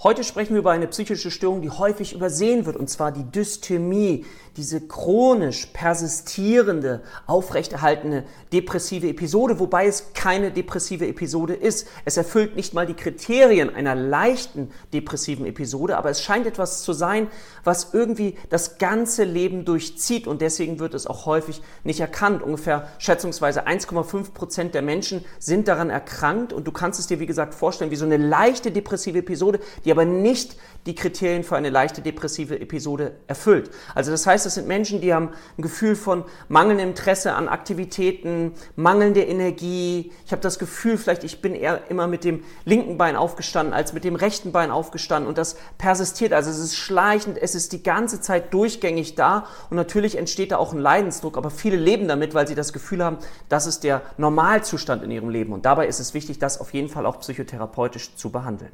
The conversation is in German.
Heute sprechen wir über eine psychische Störung, die häufig übersehen wird, und zwar die Dysthymie, diese chronisch persistierende, aufrechterhaltene depressive Episode, wobei es keine depressive Episode ist. Es erfüllt nicht mal die Kriterien einer leichten depressiven Episode, aber es scheint etwas zu sein, was irgendwie das ganze Leben durchzieht und deswegen wird es auch häufig nicht erkannt. Ungefähr schätzungsweise 1,5 Prozent der Menschen sind daran erkrankt und du kannst es dir, wie gesagt, vorstellen, wie so eine leichte depressive Episode, die die aber nicht die Kriterien für eine leichte depressive Episode erfüllt. Also das heißt, es sind Menschen, die haben ein Gefühl von mangelndem Interesse an Aktivitäten, mangelnde Energie. Ich habe das Gefühl, vielleicht ich bin eher immer mit dem linken Bein aufgestanden als mit dem rechten Bein aufgestanden und das persistiert. Also es ist schleichend, es ist die ganze Zeit durchgängig da und natürlich entsteht da auch ein Leidensdruck, aber viele leben damit, weil sie das Gefühl haben, das ist der Normalzustand in ihrem Leben und dabei ist es wichtig, das auf jeden Fall auch psychotherapeutisch zu behandeln.